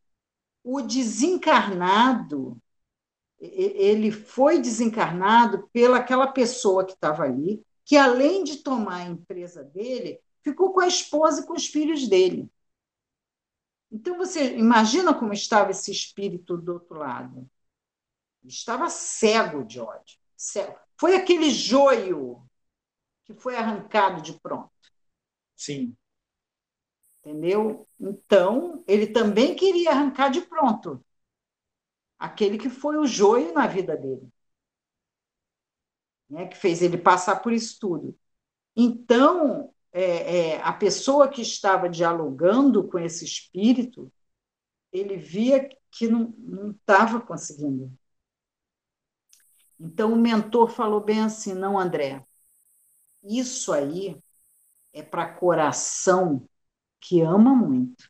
[SPEAKER 1] o desencarnado ele foi desencarnado pelaquela pessoa que estava ali, que além de tomar a empresa dele, ficou com a esposa e com os filhos dele. Então, você imagina como estava esse espírito do outro lado. Estava cego de ódio. Cego. Foi aquele joio que foi arrancado de pronto.
[SPEAKER 2] Sim.
[SPEAKER 1] Entendeu? Então, ele também queria arrancar de pronto aquele que foi o joio na vida dele, né? que fez ele passar por isso tudo. Então, é, é, a pessoa que estava dialogando com esse espírito, ele via que não estava conseguindo. Então, o mentor falou bem assim: não, André, isso aí é para coração que ama muito.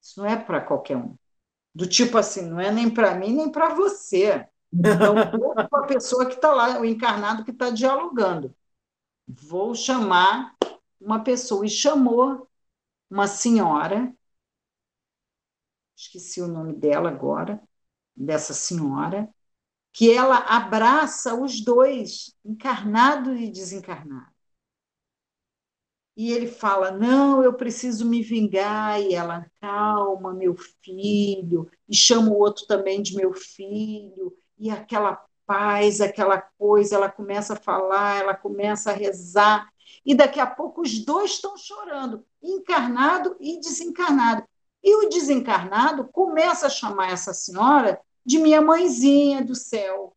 [SPEAKER 1] Isso não é para qualquer um. Do tipo assim, não é nem para mim, nem para você. Então, para a pessoa que está lá, o encarnado que está dialogando. Vou chamar uma pessoa. E chamou uma senhora, esqueci o nome dela agora, dessa senhora, que ela abraça os dois, encarnado e desencarnado. E ele fala: Não, eu preciso me vingar. E ela, calma, meu filho. E chama o outro também de meu filho. E aquela paz, aquela coisa, ela começa a falar, ela começa a rezar. E daqui a pouco os dois estão chorando, encarnado e desencarnado. E o desencarnado começa a chamar essa senhora de minha mãezinha do céu.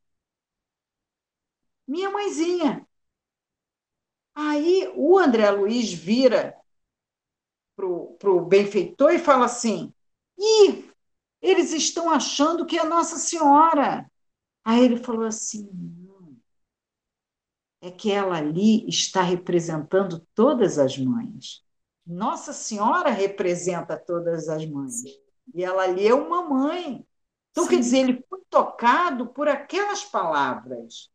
[SPEAKER 1] Minha mãezinha. Aí o André Luiz vira para o benfeitor e fala assim: Ih, eles estão achando que é Nossa Senhora. Aí ele falou assim: não, é que ela ali está representando todas as mães. Nossa Senhora representa todas as mães. E ela ali é uma mãe. Então, Sim. quer dizer, ele foi tocado por aquelas palavras.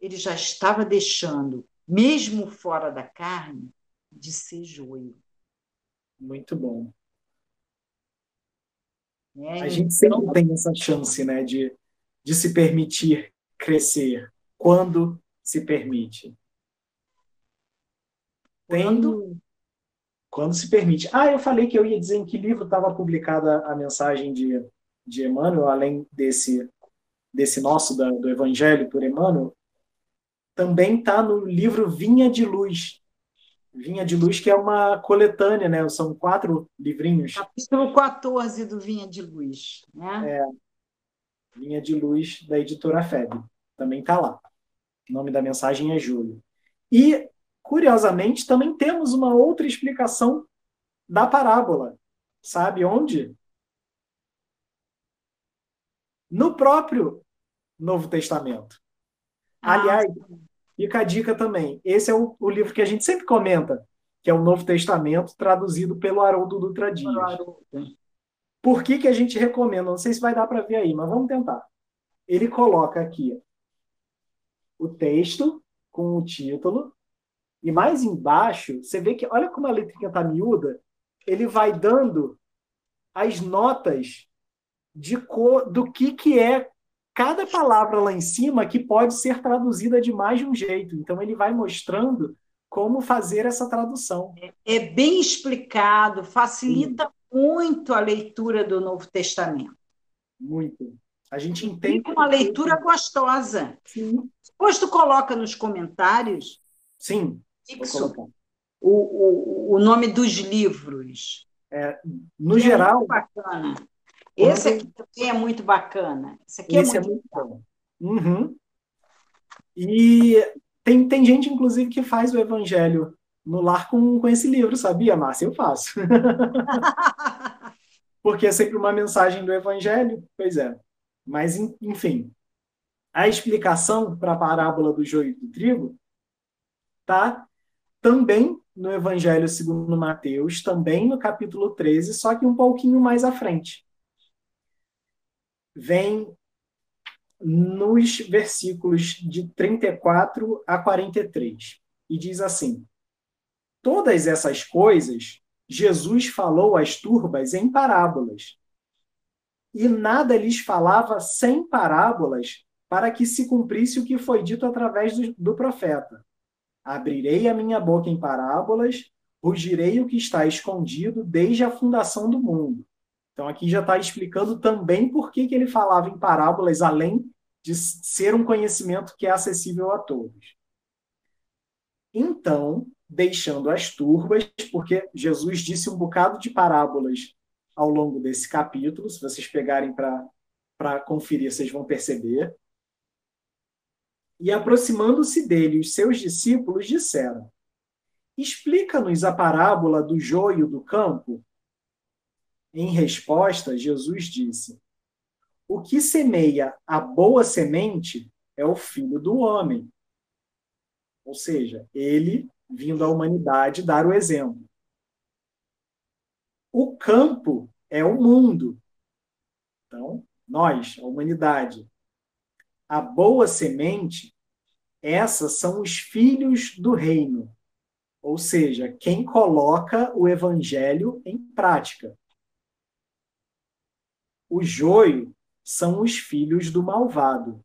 [SPEAKER 1] Ele já estava deixando mesmo fora da carne, de ser joio.
[SPEAKER 2] Muito bom. É, a então... gente sempre tem essa chance né, de, de se permitir crescer quando se permite. Quando? Tem, quando se permite. Ah, eu falei que eu ia dizer em que livro estava publicada a mensagem de, de Emmanuel, além desse, desse nosso, da, do Evangelho por Emmanuel também está no livro Vinha de Luz. Vinha de Luz, que é uma coletânea, né? São quatro livrinhos.
[SPEAKER 1] Capítulo 14 do Vinha de Luz. Né?
[SPEAKER 2] É. Vinha de Luz, da editora FEB. Também está lá. O nome da mensagem é Júlio. E, curiosamente, também temos uma outra explicação da parábola. Sabe onde? No próprio Novo Testamento. Ah, Aliás, Fica a dica também. Esse é o, o, livro que a gente sempre comenta, que é o Novo Testamento, traduzido pelo Haroldo Dutra Dias. Por que, que a gente recomenda? Não sei se vai dar para ver aí, mas vamos tentar. Ele coloca aqui o texto com o título, e mais embaixo, você vê que, olha como a letra está miúda, ele vai dando as notas de cor, do que, que é cada palavra lá em cima que pode ser traduzida de mais de um jeito. Então, ele vai mostrando como fazer essa tradução.
[SPEAKER 1] É, é bem explicado, facilita Sim. Muito a leitura do Novo Testamento.
[SPEAKER 2] Muito. A gente entende.
[SPEAKER 1] uma leitura gostosa. Sim. Depois tu coloca nos comentários.
[SPEAKER 2] Sim.
[SPEAKER 1] Fixo, o, o, o nome dos livros.
[SPEAKER 2] É, no geral.
[SPEAKER 1] É bacana. Esse aqui também é muito bacana. Esse aqui é Esse é muito, é muito bom.
[SPEAKER 2] Uhum. E tem, tem gente, inclusive, que faz o evangelho no lar com, com esse livro, sabia, Márcia? Eu faço. Porque é sempre uma mensagem do evangelho. Pois é. Mas, enfim, a explicação para a parábola do joio e do trigo tá também no Evangelho segundo Mateus, também no capítulo 13, só que um pouquinho mais à frente vem nos versículos de 34 a 43 e diz assim: Todas essas coisas Jesus falou às turbas em parábolas. E nada lhes falava sem parábolas, para que se cumprisse o que foi dito através do, do profeta. Abrirei a minha boca em parábolas, rugirei o que está escondido desde a fundação do mundo. Então aqui já está explicando também por que, que ele falava em parábolas, além de ser um conhecimento que é acessível a todos. Então, deixando as turbas, porque Jesus disse um bocado de parábolas ao longo desse capítulo. Se vocês pegarem para conferir, vocês vão perceber. E aproximando-se dele, os seus discípulos disseram: Explica-nos a parábola do joio do campo. Em resposta, Jesus disse: O que semeia a boa semente é o filho do homem. Ou seja, ele vindo à humanidade dar o exemplo. O campo é o mundo. Então, nós, a humanidade. A boa semente, essas são os filhos do reino. Ou seja, quem coloca o evangelho em prática. O joio são os filhos do malvado.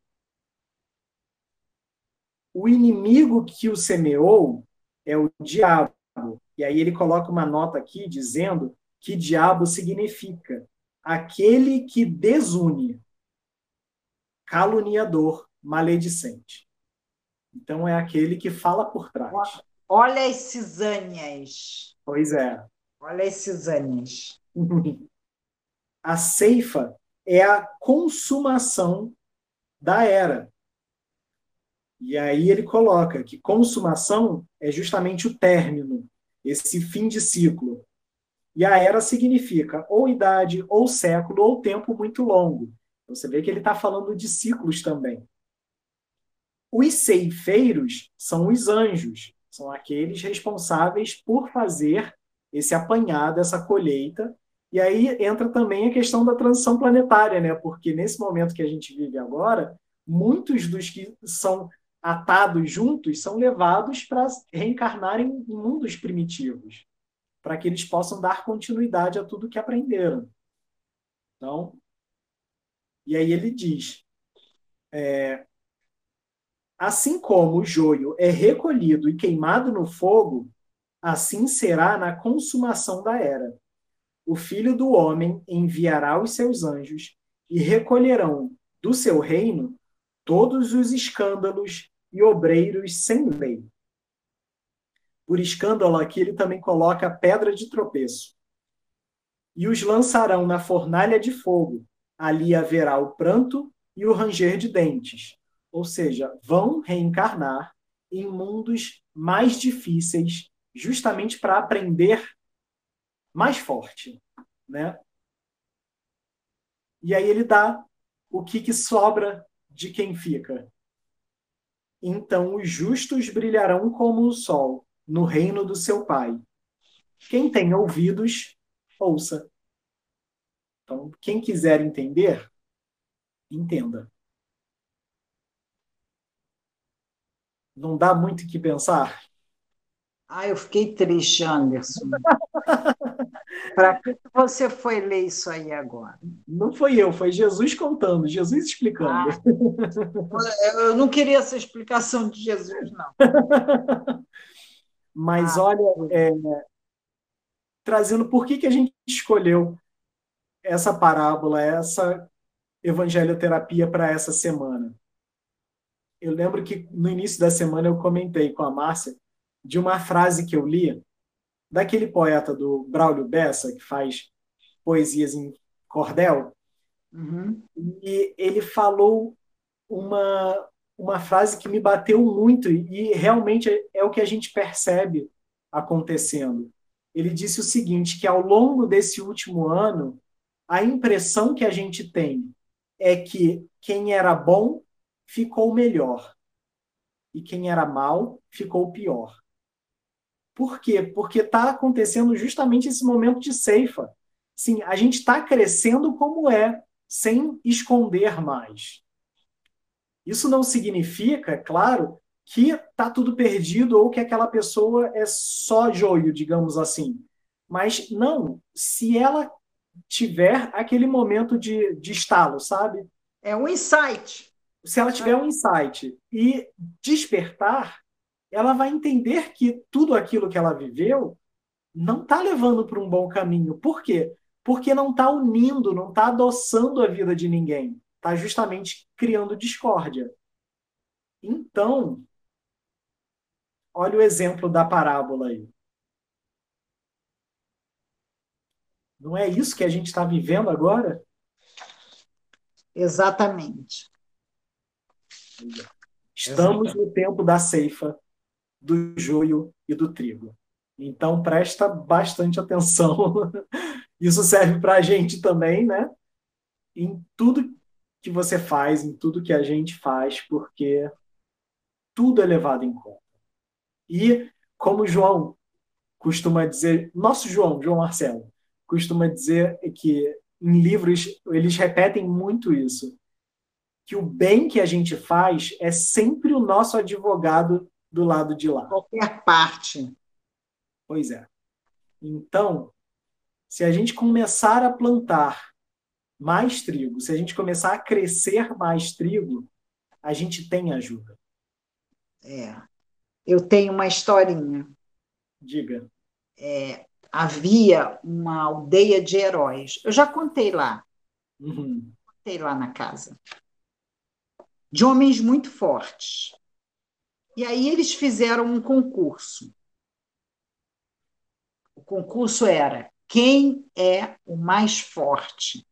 [SPEAKER 2] O inimigo que o semeou é o diabo. E aí ele coloca uma nota aqui dizendo que diabo significa aquele que desune, caluniador, maledicente. Então é aquele que fala por trás.
[SPEAKER 1] Olha as cisânias.
[SPEAKER 2] Pois é.
[SPEAKER 1] Olha as cisânias.
[SPEAKER 2] a ceifa é a consumação da era. E aí ele coloca que consumação é justamente o término, esse fim de ciclo. E a era significa ou idade, ou século, ou tempo muito longo. Você vê que ele está falando de ciclos também. Os ceifeiros são os anjos, são aqueles responsáveis por fazer esse apanhado, essa colheita. E aí entra também a questão da transição planetária, né? Porque nesse momento que a gente vive agora, muitos dos que são atados juntos, são levados para reencarnarem em mundos primitivos, para que eles possam dar continuidade a tudo que aprenderam. Então, e aí ele diz: é, assim como o joio é recolhido e queimado no fogo, assim será na consumação da era. O filho do homem enviará os seus anjos e recolherão do seu reino todos os escândalos e obreiros sem lei. Por escândalo, aqui ele também coloca pedra de tropeço. E os lançarão na fornalha de fogo. Ali haverá o pranto e o ranger de dentes. Ou seja, vão reencarnar em mundos mais difíceis, justamente para aprender mais forte, né? E aí ele dá o que, que sobra de quem fica. Então os justos brilharão como o sol no reino do seu Pai. Quem tem ouvidos, ouça. Então, quem quiser entender, entenda. Não dá muito o que pensar?
[SPEAKER 1] Ah, eu fiquei triste, Anderson. Para que você foi ler isso aí agora?
[SPEAKER 2] Não foi eu, foi Jesus contando, Jesus explicando.
[SPEAKER 1] Ah, eu não queria essa explicação de Jesus, não.
[SPEAKER 2] Mas ah, olha, é, trazendo por que, que a gente escolheu essa parábola, essa evangelioterapia para essa semana. Eu lembro que no início da semana eu comentei com a Márcia de uma frase que eu li daquele poeta do Braulio Bessa, que faz poesias em cordel, uhum. e ele falou uma, uma frase que me bateu muito, e realmente é o que a gente percebe acontecendo. Ele disse o seguinte, que ao longo desse último ano, a impressão que a gente tem é que quem era bom ficou melhor e quem era mal ficou pior. Por quê? Porque está acontecendo justamente esse momento de ceifa. Sim, a gente está crescendo como é, sem esconder mais. Isso não significa, é claro, que está tudo perdido ou que aquela pessoa é só joio, digamos assim. Mas não, se ela tiver aquele momento de, de estalo, sabe?
[SPEAKER 1] É um insight.
[SPEAKER 2] Se ela tiver um insight e despertar, ela vai entender que tudo aquilo que ela viveu não está levando para um bom caminho. Por quê? Porque não está unindo, não está adoçando a vida de ninguém. Está justamente criando discórdia. Então, olha o exemplo da parábola aí. Não é isso que a gente está vivendo agora?
[SPEAKER 1] Exatamente.
[SPEAKER 2] Estamos Exatamente. no tempo da ceifa, do joio e do trigo. Então, presta bastante atenção. Isso serve para a gente também, né? Em tudo que você faz, em tudo que a gente faz, porque tudo é levado em conta. E, como João costuma dizer, nosso João, João Marcelo, costuma dizer que em livros eles repetem muito isso, que o bem que a gente faz é sempre o nosso advogado do lado de lá.
[SPEAKER 1] Qualquer parte.
[SPEAKER 2] Pois é. Então, se a gente começar a plantar mais trigo, se a gente começar a crescer mais trigo, a gente tem ajuda.
[SPEAKER 1] É. Eu tenho uma historinha.
[SPEAKER 2] Diga.
[SPEAKER 1] É, havia uma aldeia de heróis. Eu já contei lá.
[SPEAKER 2] Uhum.
[SPEAKER 1] Contei lá na casa. De homens muito fortes. E aí eles fizeram um concurso. O concurso era quem é o mais forte.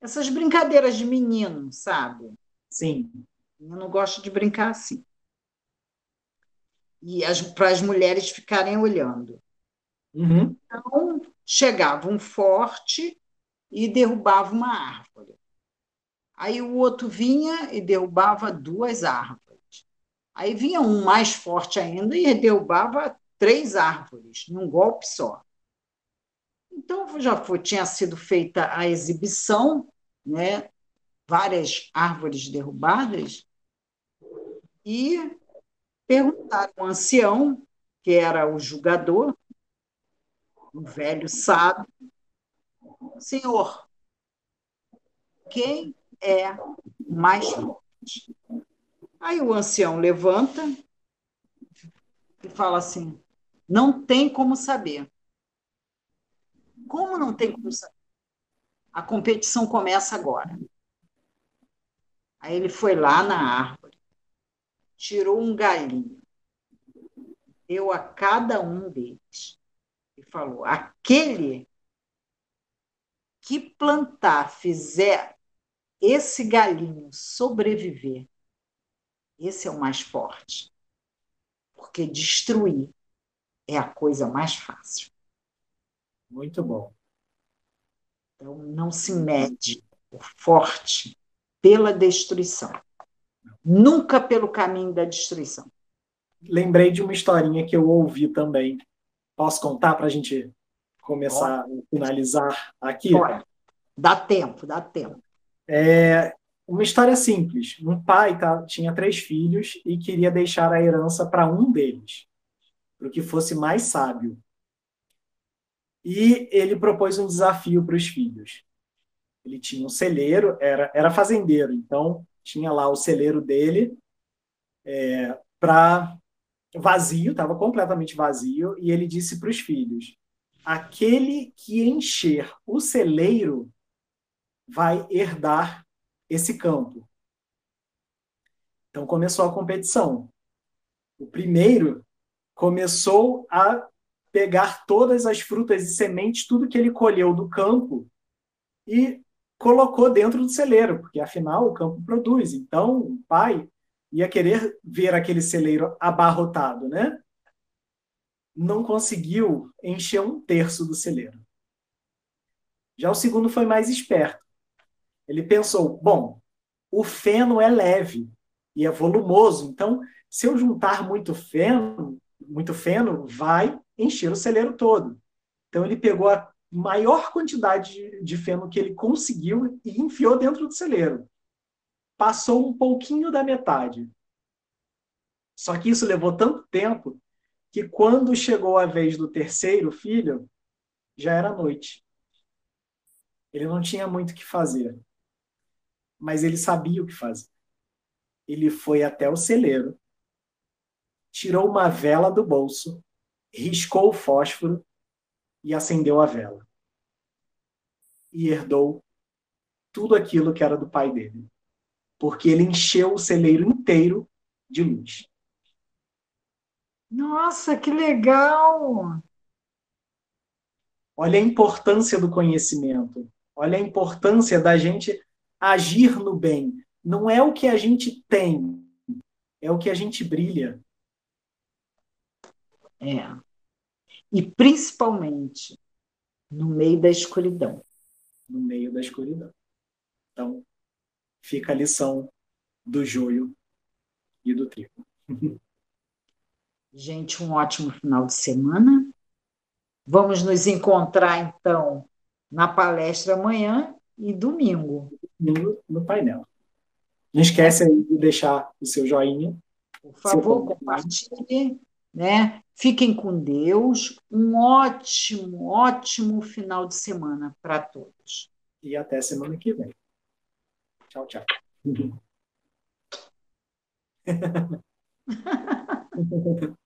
[SPEAKER 1] Essas brincadeiras de menino, sabe?
[SPEAKER 2] Sim.
[SPEAKER 1] Eu não gosto de brincar assim. E para as mulheres ficarem olhando.
[SPEAKER 2] Uhum.
[SPEAKER 1] Então, chegava um forte e derrubava uma árvore. Aí o outro vinha e derrubava duas árvores. Aí vinha um mais forte ainda e derrubava três árvores num golpe só. Então já foi, tinha sido feita a exibição, né? várias árvores derrubadas, e perguntaram ao ancião, que era o julgador, um velho sábio, Senhor, quem é mais forte? Aí o ancião levanta e fala assim: não tem como saber. Como não tem como saber? A competição começa agora. Aí ele foi lá na árvore, tirou um galinho, deu a cada um deles e falou: aquele que plantar, fizer esse galinho sobreviver, esse é o mais forte. Porque destruir é a coisa mais fácil.
[SPEAKER 2] Muito bom.
[SPEAKER 1] Então, não se mede o forte pela destruição, nunca pelo caminho da destruição.
[SPEAKER 2] Lembrei de uma historinha que eu ouvi também Posso contar para a gente começar a finalizar aqui?
[SPEAKER 1] Pode. Dá tempo, dá tempo.
[SPEAKER 2] É uma história simples. Um pai tá, tinha três filhos e queria deixar a herança para um deles, para que fosse mais sábio. E ele propôs um desafio para os filhos. Ele tinha um celeiro, era, era fazendeiro, então tinha lá o celeiro dele é, para vazio, estava completamente vazio, e ele disse para os filhos: aquele que encher o celeiro vai herdar esse campo. Então começou a competição. O primeiro começou a pegar todas as frutas e sementes, tudo que ele colheu do campo, e colocou dentro do celeiro, porque afinal o campo produz. Então o pai ia querer ver aquele celeiro abarrotado, né? Não conseguiu encher um terço do celeiro. Já o segundo foi mais esperto. Ele pensou: bom, o feno é leve e é volumoso, então se eu juntar muito feno, muito feno, vai encher o celeiro todo. Então ele pegou a maior quantidade de feno que ele conseguiu e enfiou dentro do celeiro passou um pouquinho da metade. Só que isso levou tanto tempo que quando chegou a vez do terceiro filho, já era noite. Ele não tinha muito o que fazer. Mas ele sabia o que fazer. Ele foi até o celeiro, tirou uma vela do bolso, riscou o fósforo e acendeu a vela. E herdou tudo aquilo que era do pai dele porque ele encheu o celeiro inteiro de luz.
[SPEAKER 1] Nossa, que legal!
[SPEAKER 2] Olha a importância do conhecimento. Olha a importância da gente agir no bem. Não é o que a gente tem, é o que a gente brilha.
[SPEAKER 1] É. E principalmente no meio da escuridão.
[SPEAKER 2] No meio da escuridão. Então, fica a lição do joio e do trigo.
[SPEAKER 1] Gente, um ótimo final de semana. Vamos nos encontrar, então, na palestra amanhã e domingo.
[SPEAKER 2] No, no painel. Não esquece de deixar o seu joinha.
[SPEAKER 1] Por favor, compartilhe. Né? Fiquem com Deus. Um ótimo, ótimo final de semana para todos.
[SPEAKER 2] E até semana que vem. Tchau, tchau.